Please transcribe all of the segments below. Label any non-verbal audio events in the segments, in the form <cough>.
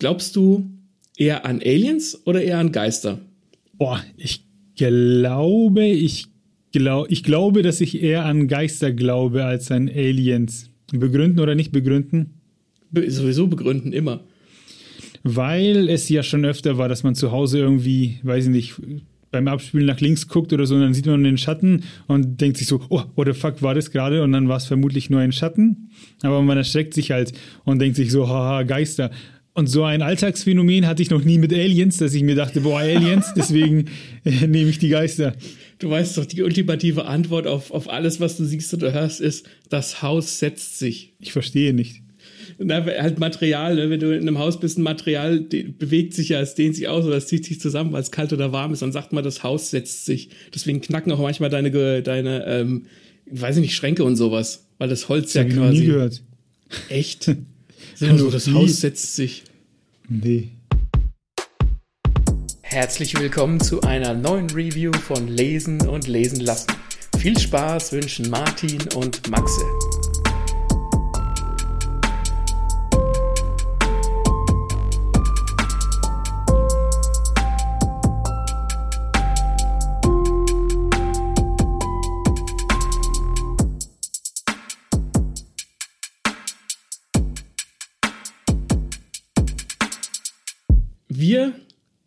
Glaubst du eher an Aliens oder eher an Geister? Boah, ich glaube, ich, glaub, ich glaube, dass ich eher an Geister glaube als an Aliens. Begründen oder nicht begründen? Be sowieso begründen immer. Weil es ja schon öfter war, dass man zu Hause irgendwie, weiß ich nicht, beim Abspielen nach links guckt oder so und dann sieht man den Schatten und denkt sich so, oh, what the fuck war das gerade? Und dann war es vermutlich nur ein Schatten. Aber man erschreckt sich halt und denkt sich so, haha, Geister. Und so ein Alltagsphänomen hatte ich noch nie mit Aliens, dass ich mir dachte, boah, Aliens, <laughs> deswegen äh, nehme ich die Geister. Du weißt doch, die ultimative Antwort auf, auf alles, was du siehst oder hörst, ist, das Haus setzt sich. Ich verstehe nicht. Na, halt Material, ne? wenn du in einem Haus bist, ein Material bewegt sich ja, es dehnt sich aus oder es zieht sich zusammen, weil es kalt oder warm ist. Dann sagt man, das Haus setzt sich. Deswegen knacken auch manchmal deine, deine ähm, weiß ich nicht, Schränke und sowas, weil das Holz das ja quasi. Ich nie gehört. Echt? <laughs> So, das Haus setzt sich. Nee. Herzlich willkommen zu einer neuen Review von Lesen und Lesen lassen. Viel Spaß wünschen Martin und Maxe. Wir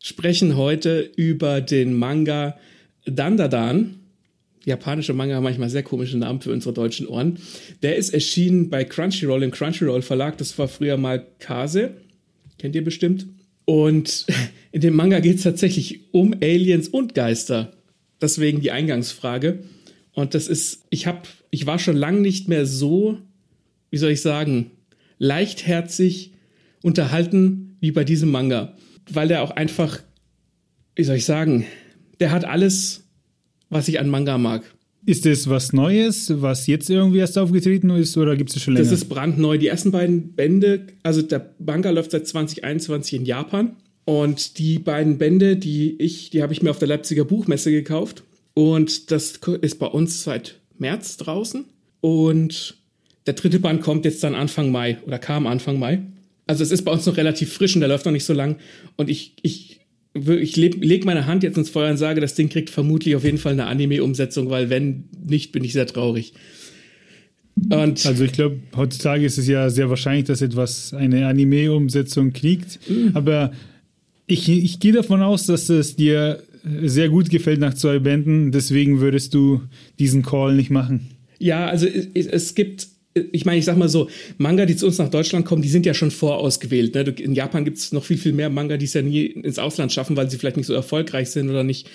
sprechen heute über den Manga Dandadan. Japanische Manga haben manchmal sehr komische Namen für unsere deutschen Ohren. Der ist erschienen bei Crunchyroll im Crunchyroll Verlag. Das war früher mal Kase. Kennt ihr bestimmt. Und in dem Manga geht es tatsächlich um Aliens und Geister. Deswegen die Eingangsfrage. Und das ist, ich habe, ich war schon lange nicht mehr so, wie soll ich sagen, leichtherzig unterhalten wie bei diesem Manga weil der auch einfach, wie soll ich sagen, der hat alles, was ich an Manga mag. Ist das was Neues, was jetzt irgendwie erst aufgetreten ist oder gibt es schon länger? Das ist brandneu. Die ersten beiden Bände, also der Manga läuft seit 2021 in Japan und die beiden Bände, die ich, die habe ich mir auf der Leipziger Buchmesse gekauft und das ist bei uns seit März draußen und der dritte Band kommt jetzt dann Anfang Mai oder kam Anfang Mai. Also es ist bei uns noch relativ frisch und der läuft noch nicht so lang. Und ich, ich, ich lege meine Hand jetzt ins Feuer und sage, das Ding kriegt vermutlich auf jeden Fall eine Anime-Umsetzung, weil wenn nicht, bin ich sehr traurig. Und also ich glaube, heutzutage ist es ja sehr wahrscheinlich, dass etwas eine Anime-Umsetzung kriegt. Mhm. Aber ich, ich gehe davon aus, dass es dir sehr gut gefällt nach zwei Bänden. Deswegen würdest du diesen Call nicht machen. Ja, also es, es gibt ich meine, ich sag mal so, Manga, die zu uns nach Deutschland kommen, die sind ja schon vorausgewählt. Ne? In Japan gibt es noch viel, viel mehr Manga, die es ja nie ins Ausland schaffen, weil sie vielleicht nicht so erfolgreich sind oder nicht,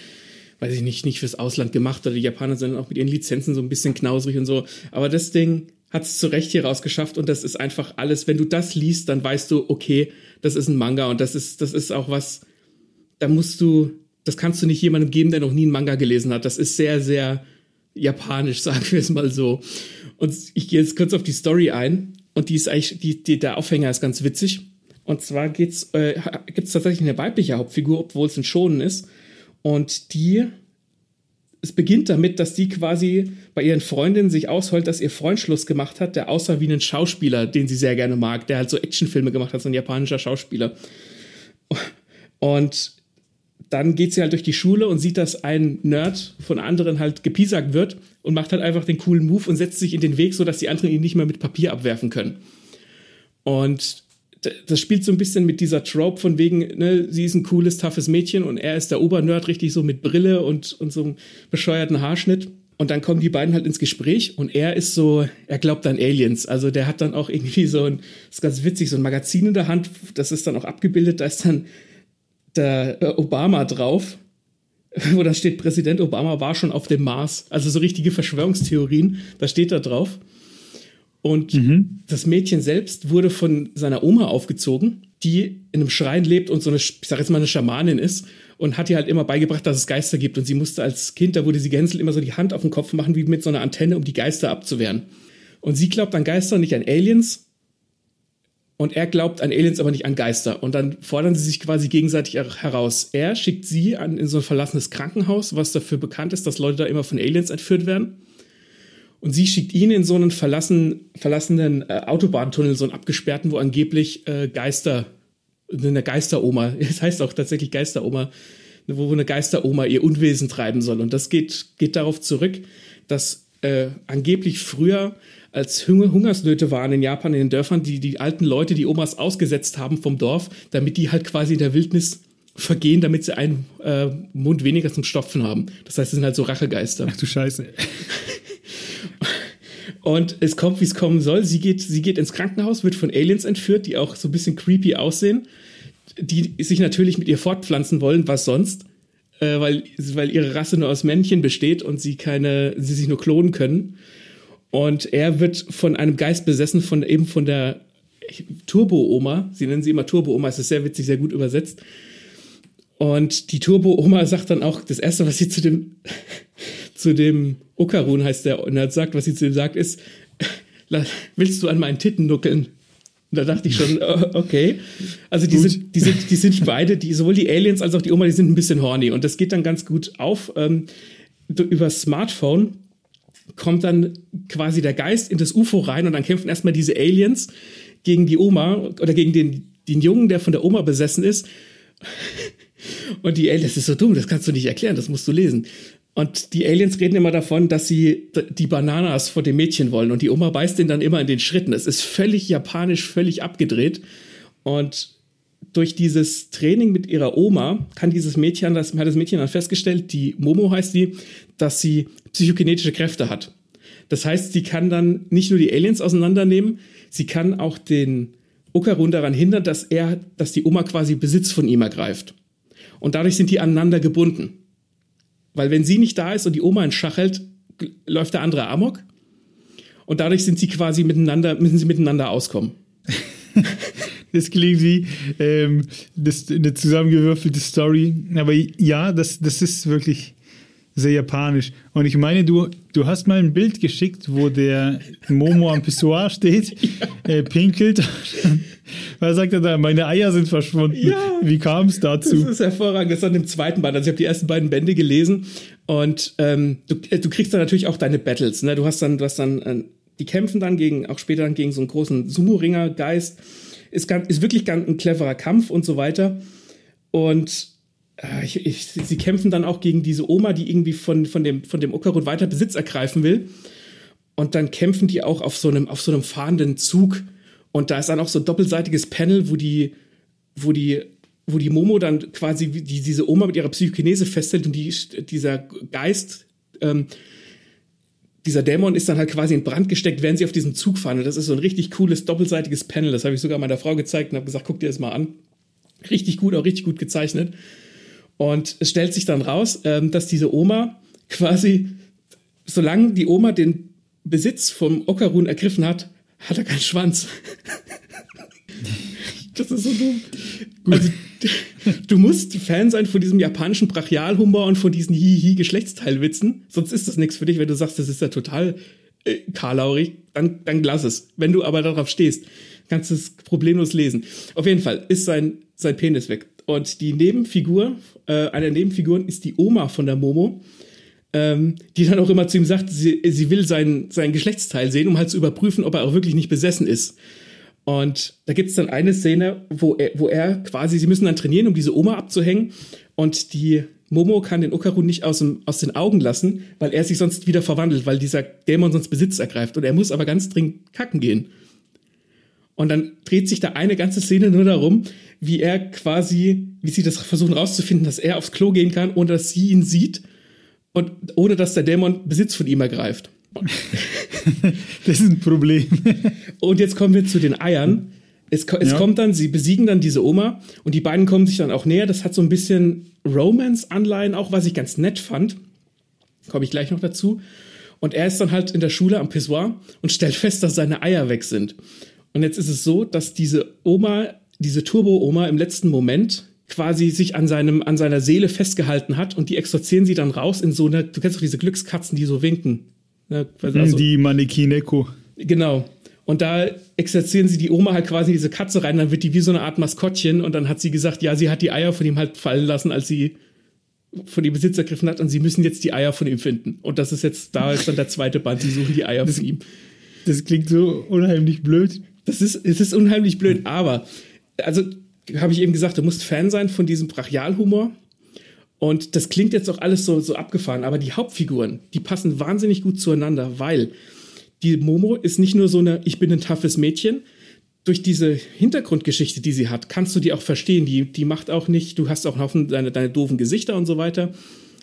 weiß ich nicht, nicht fürs Ausland gemacht oder die Japaner sind auch mit ihren Lizenzen so ein bisschen knausrig und so. Aber das Ding hat es zu Recht hier rausgeschafft und das ist einfach alles, wenn du das liest, dann weißt du, okay, das ist ein Manga und das ist, das ist auch was, da musst du, das kannst du nicht jemandem geben, der noch nie einen Manga gelesen hat. Das ist sehr, sehr japanisch, <laughs> sagen wir es mal so. Und ich gehe jetzt kurz auf die Story ein. Und die ist eigentlich, die, die, der Aufhänger ist ganz witzig. Und zwar geht's, äh, gibt es tatsächlich eine weibliche Hauptfigur, obwohl es ein Schonen ist. Und die, es beginnt damit, dass die quasi bei ihren Freundinnen sich ausholt, dass ihr Freund Schluss gemacht hat, der aussah wie ein Schauspieler, den sie sehr gerne mag, der halt so Actionfilme gemacht hat, so ein japanischer Schauspieler. Und dann geht sie halt durch die Schule und sieht, dass ein Nerd von anderen halt gepiesackt wird und macht halt einfach den coolen Move und setzt sich in den Weg, sodass die anderen ihn nicht mehr mit Papier abwerfen können. Und das spielt so ein bisschen mit dieser Trope von wegen, ne, sie ist ein cooles, toughes Mädchen und er ist der Obernerd, richtig so mit Brille und, und so einem bescheuerten Haarschnitt. Und dann kommen die beiden halt ins Gespräch und er ist so, er glaubt an Aliens. Also der hat dann auch irgendwie so ein, das ist ganz witzig, so ein Magazin in der Hand, das ist dann auch abgebildet, da ist dann der äh, Obama drauf, <laughs> wo da steht, Präsident Obama war schon auf dem Mars. Also so richtige Verschwörungstheorien, da steht da drauf. Und mhm. das Mädchen selbst wurde von seiner Oma aufgezogen, die in einem Schrein lebt und so eine, ich sag jetzt mal, eine Schamanin ist und hat ihr halt immer beigebracht, dass es Geister gibt. Und sie musste als Kind, da wurde sie gehänselt, immer so die Hand auf den Kopf machen, wie mit so einer Antenne, um die Geister abzuwehren. Und sie glaubt an Geister, nicht an Aliens. Und er glaubt an Aliens, aber nicht an Geister. Und dann fordern sie sich quasi gegenseitig heraus. Er schickt sie an, in so ein verlassenes Krankenhaus, was dafür bekannt ist, dass Leute da immer von Aliens entführt werden. Und sie schickt ihn in so einen verlassen, verlassenen äh, Autobahntunnel, so einen abgesperrten, wo angeblich äh, Geister eine Geisteroma. <laughs> Es heißt auch tatsächlich Geisteroma, wo eine Geisteroma ihr Unwesen treiben soll. Und das geht, geht darauf zurück, dass äh, angeblich früher als Hungersnöte waren in Japan in den Dörfern, die die alten Leute, die Omas ausgesetzt haben vom Dorf, damit die halt quasi in der Wildnis vergehen, damit sie einen äh, Mund weniger zum Stopfen haben. Das heißt, es sind halt so Rachegeister. Ach du Scheiße. <laughs> Und es kommt, wie es kommen soll. Sie geht, sie geht ins Krankenhaus, wird von Aliens entführt, die auch so ein bisschen creepy aussehen, die sich natürlich mit ihr fortpflanzen wollen, was sonst, äh, weil, weil ihre Rasse nur aus Männchen besteht und sie keine, sie sich nur klonen können. Und er wird von einem Geist besessen, von eben von der Turbo-Oma. Sie nennen sie immer Turbo-Oma, es ist sehr witzig, sehr gut übersetzt. Und die Turbo-Oma sagt dann auch, das erste, was sie zu dem, <laughs> zu dem Okarun heißt der Nerd sagt, was sie zu ihm sagt, ist, <laughs> willst du an meinen Titten nuckeln? Und da dachte ich schon, <laughs> okay. Also die sind, die sind, die sind beide, die, sowohl die Aliens als auch die Oma, die sind ein bisschen horny. Und das geht dann ganz gut auf. Ähm, über Smartphone kommt dann quasi der Geist in das UFO rein und dann kämpfen erstmal diese Aliens gegen die Oma oder gegen den, den Jungen, der von der Oma besessen ist. <laughs> Und die Aliens, das ist so dumm, das kannst du nicht erklären, das musst du lesen. Und die Aliens reden immer davon, dass sie die Bananas vor dem Mädchen wollen. Und die Oma beißt den dann immer in den Schritten. Es ist völlig japanisch, völlig abgedreht. Und durch dieses Training mit ihrer Oma kann dieses Mädchen, das hat das Mädchen dann festgestellt, die Momo heißt sie, dass sie psychokinetische Kräfte hat. Das heißt, sie kann dann nicht nur die Aliens auseinandernehmen, sie kann auch den Okarun daran hindern, dass er, dass die Oma quasi Besitz von ihm ergreift. Und dadurch sind die aneinander gebunden. Weil wenn sie nicht da ist und die Oma in Schach hält, läuft der andere Amok. Und dadurch sind sie quasi miteinander, müssen sie miteinander auskommen. <laughs> das klingt wie ähm, das, eine zusammengewürfelte Story. Aber ja, das, das ist wirklich sehr japanisch. Und ich meine, du, du hast mal ein Bild geschickt, wo der Momo am Pissoir steht, <laughs> ja. äh, pinkelt. <laughs> Was sagt er da? Meine Eier sind verschwunden. Ja, Wie kam es dazu? Das ist hervorragend. Das ist an dem zweiten Band. Also ich habe die ersten beiden Bände gelesen und ähm, du, äh, du kriegst dann natürlich auch deine Battles. Ne? Du hast dann, du hast dann, äh, die kämpfen dann gegen, auch später dann gegen so einen großen Sumo-Ringer-Geist. Ist, ist wirklich ganz ein cleverer Kampf und so weiter. Und äh, ich, ich, sie kämpfen dann auch gegen diese Oma, die irgendwie von, von dem, von dem Okarun weiter Besitz ergreifen will. Und dann kämpfen die auch auf so einem, auf so einem fahrenden Zug. Und da ist dann auch so ein doppelseitiges Panel, wo die, wo die, wo die Momo dann quasi die, diese Oma mit ihrer Psychokinese festhält und die, dieser Geist, ähm, dieser Dämon ist dann halt quasi in Brand gesteckt, während sie auf diesem Zug fahren. Und das ist so ein richtig cooles doppelseitiges Panel. Das habe ich sogar meiner Frau gezeigt und habe gesagt, guck dir das mal an. Richtig gut, auch richtig gut gezeichnet. Und es stellt sich dann raus, ähm, dass diese Oma quasi, solange die Oma den Besitz vom Okarun ergriffen hat, hat er keinen Schwanz. Das ist so dumm. Also, du musst Fan sein von diesem japanischen Brachialhumor und von diesen Hihi-Geschlechtsteilwitzen, sonst ist das nichts für dich, wenn du sagst, das ist ja total äh, karlaurig, dann, dann lass es. Wenn du aber darauf stehst, kannst du es problemlos lesen. Auf jeden Fall ist sein, sein Penis weg. Und die Nebenfigur, äh, eine der Nebenfiguren ist die Oma von der Momo, ähm, die dann auch immer zu ihm sagt, sie, sie will sein, sein Geschlechtsteil sehen, um halt zu überprüfen, ob er auch wirklich nicht besessen ist. Und da gibt es dann eine Szene, wo er, wo er quasi, sie müssen dann trainieren, um diese Oma abzuhängen. Und die Momo kann den Okarun nicht aus, dem, aus den Augen lassen, weil er sich sonst wieder verwandelt, weil dieser Dämon sonst Besitz ergreift. Und er muss aber ganz dringend kacken gehen. Und dann dreht sich da eine ganze Szene nur darum, wie er quasi, wie sie das versuchen rauszufinden, dass er aufs Klo gehen kann, ohne dass sie ihn sieht und ohne dass der Dämon Besitz von ihm ergreift. <laughs> <laughs> das ist ein Problem. und jetzt kommen wir zu den Eiern. Es, es ja. kommt dann, sie besiegen dann diese Oma und die beiden kommen sich dann auch näher. Das hat so ein bisschen Romance-Anleihen, auch was ich ganz nett fand. Komme ich gleich noch dazu. Und er ist dann halt in der Schule am Pissoir und stellt fest, dass seine Eier weg sind. Und jetzt ist es so, dass diese Oma, diese Turbo-Oma im letzten Moment quasi sich an seinem, an seiner Seele festgehalten hat und die exorzieren sie dann raus in so eine, du kennst doch diese Glückskatzen, die so winken. Ne? Also, die Manekineko. Genau. Und da exerzieren sie die Oma halt quasi in diese Katze rein, dann wird die wie so eine Art Maskottchen und dann hat sie gesagt, ja, sie hat die Eier von ihm halt fallen lassen, als sie von dem Besitz ergriffen hat und sie müssen jetzt die Eier von ihm finden. Und das ist jetzt, da ist dann der zweite Band, sie suchen die Eier von ihm. Das klingt so unheimlich blöd. Das ist, es ist unheimlich blöd, aber also habe ich eben gesagt, du musst Fan sein von diesem Brachialhumor. Und das klingt jetzt auch alles so, so abgefahren, aber die Hauptfiguren, die passen wahnsinnig gut zueinander, weil die Momo ist nicht nur so eine, ich bin ein toughes Mädchen. Durch diese Hintergrundgeschichte, die sie hat, kannst du die auch verstehen. Die, die macht auch nicht, du hast auch einen Haufen deine, deine doofen Gesichter und so weiter,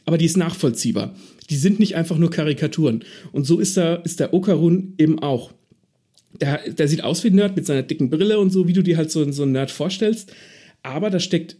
aber die ist nachvollziehbar. Die sind nicht einfach nur Karikaturen. Und so ist der, ist der Okarun eben auch. Der, der sieht aus wie ein Nerd mit seiner dicken Brille und so, wie du dir halt so, so einen Nerd vorstellst. Aber da steckt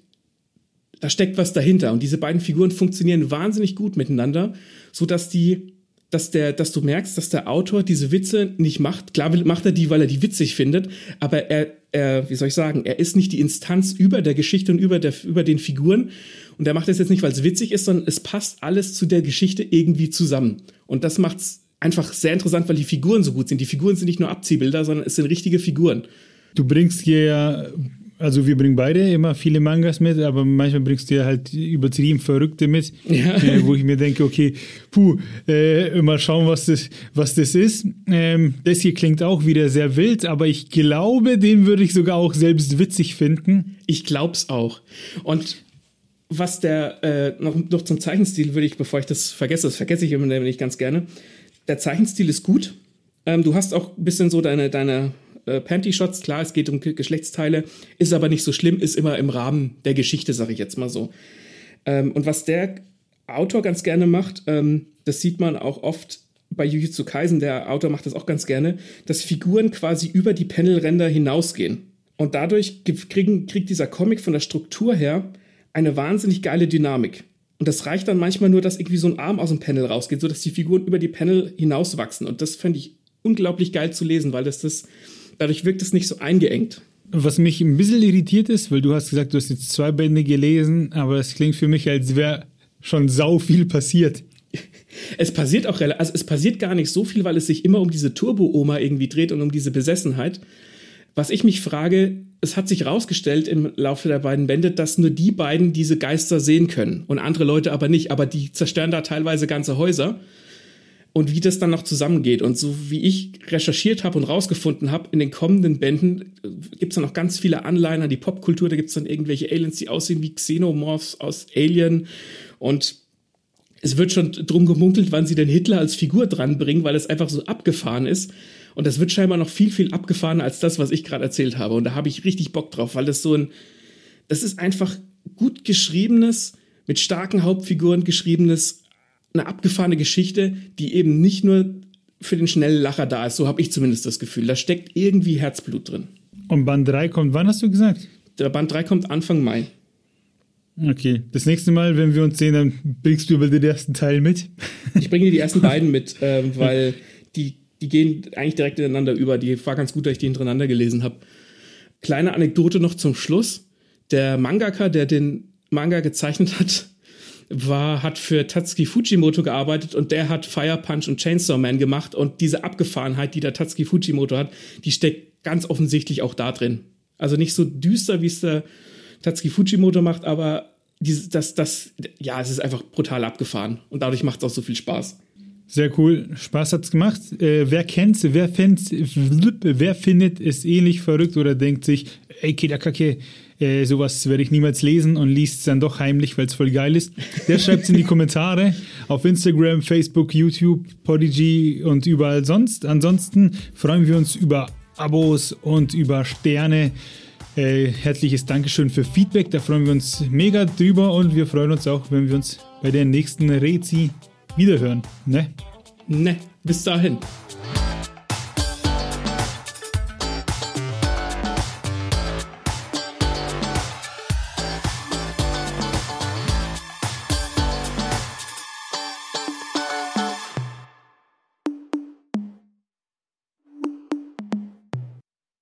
da steckt was dahinter. Und diese beiden Figuren funktionieren wahnsinnig gut miteinander, sodass die, dass der, dass du merkst, dass der Autor diese Witze nicht macht. Klar macht er die, weil er die witzig findet, aber er, er, wie soll ich sagen, er ist nicht die Instanz über der Geschichte und über, der, über den Figuren. Und er macht das jetzt nicht, weil es witzig ist, sondern es passt alles zu der Geschichte irgendwie zusammen. Und das macht's einfach sehr interessant, weil die Figuren so gut sind. Die Figuren sind nicht nur Abziehbilder, sondern es sind richtige Figuren. Du bringst hier ja also wir bringen beide immer viele Mangas mit, aber manchmal bringst du ja halt übertrieben Verrückte mit, ja. äh, wo ich mir denke, okay, puh, äh, mal schauen, was das, was das ist. Ähm, das hier klingt auch wieder sehr wild, aber ich glaube, den würde ich sogar auch selbst witzig finden. Ich glaub's auch. Und was der, äh, noch, noch zum Zeichenstil würde ich, bevor ich das vergesse, das vergesse ich immer nicht ganz gerne. Der Zeichenstil ist gut. Ähm, du hast auch ein bisschen so deine, deine äh, Panty-Shots. Klar, es geht um Geschlechtsteile, ist aber nicht so schlimm, ist immer im Rahmen der Geschichte, sage ich jetzt mal so. Ähm, und was der Autor ganz gerne macht, ähm, das sieht man auch oft bei Jujutsu Kaisen, der Autor macht das auch ganz gerne, dass Figuren quasi über die Panelränder hinausgehen. Und dadurch kriegen, kriegt dieser Comic von der Struktur her eine wahnsinnig geile Dynamik. Und das reicht dann manchmal nur, dass irgendwie so ein Arm aus dem Panel rausgeht, sodass die Figuren über die Panel hinauswachsen. Und das fände ich unglaublich geil zu lesen, weil das das Dadurch wirkt es nicht so eingeengt. Was mich ein bisschen irritiert ist, weil du hast gesagt, du hast jetzt zwei Bände gelesen, aber es klingt für mich, als wäre schon sau viel passiert. <laughs> Es passiert auch also es passiert gar nicht so viel, weil es sich immer um diese Turbo-Oma irgendwie dreht und um diese Besessenheit. Was ich mich frage, es hat sich herausgestellt im Laufe der beiden Bände, dass nur die beiden diese Geister sehen können und andere Leute aber nicht. Aber die zerstören da teilweise ganze Häuser und wie das dann noch zusammengeht. Und so wie ich recherchiert habe und rausgefunden habe, in den kommenden Bänden äh, gibt es dann noch ganz viele Anleihen die Popkultur. Da gibt es dann irgendwelche Aliens, die aussehen wie Xenomorphs aus Alien. Und es wird schon drum gemunkelt, wann sie denn Hitler als Figur dranbringen, weil es einfach so abgefahren ist. Und das wird scheinbar noch viel, viel abgefahrener als das, was ich gerade erzählt habe. Und da habe ich richtig Bock drauf, weil das so ein, das ist einfach gut geschriebenes, mit starken Hauptfiguren geschriebenes eine abgefahrene Geschichte, die eben nicht nur für den schnellen Lacher da ist. So habe ich zumindest das Gefühl. Da steckt irgendwie Herzblut drin. Und Band 3 kommt, wann hast du gesagt? Der Band 3 kommt Anfang Mai. Okay, das nächste Mal, wenn wir uns sehen, dann bringst du über den ersten Teil mit. Ich bringe dir die ersten <laughs> beiden mit, äh, weil die, die gehen eigentlich direkt ineinander über. Die war ganz gut, dass ich die hintereinander gelesen habe. Kleine Anekdote noch zum Schluss. Der Mangaka, der den Manga gezeichnet hat, war, hat für Tatsuki Fujimoto gearbeitet und der hat Fire Punch und Chainsaw Man gemacht und diese Abgefahrenheit, die der Tatsuki Fujimoto hat, die steckt ganz offensichtlich auch da drin. Also nicht so düster, wie es der Tatsuki Fujimoto macht, aber dieses, das, das, ja, es ist einfach brutal abgefahren und dadurch macht es auch so viel Spaß. Sehr cool, Spaß hat's gemacht. Äh, wer kennt's, wer, wer findet es ähnlich verrückt oder denkt sich, ey, Kidakake, äh, sowas werde ich niemals lesen und liest es dann doch heimlich, weil es voll geil ist. Der schreibt es in die Kommentare auf Instagram, Facebook, YouTube, Podigy und überall sonst. Ansonsten freuen wir uns über Abos und über Sterne. Äh, herzliches Dankeschön für Feedback, da freuen wir uns mega drüber und wir freuen uns auch, wenn wir uns bei der nächsten Rezi wiederhören. Ne? Ne, bis dahin.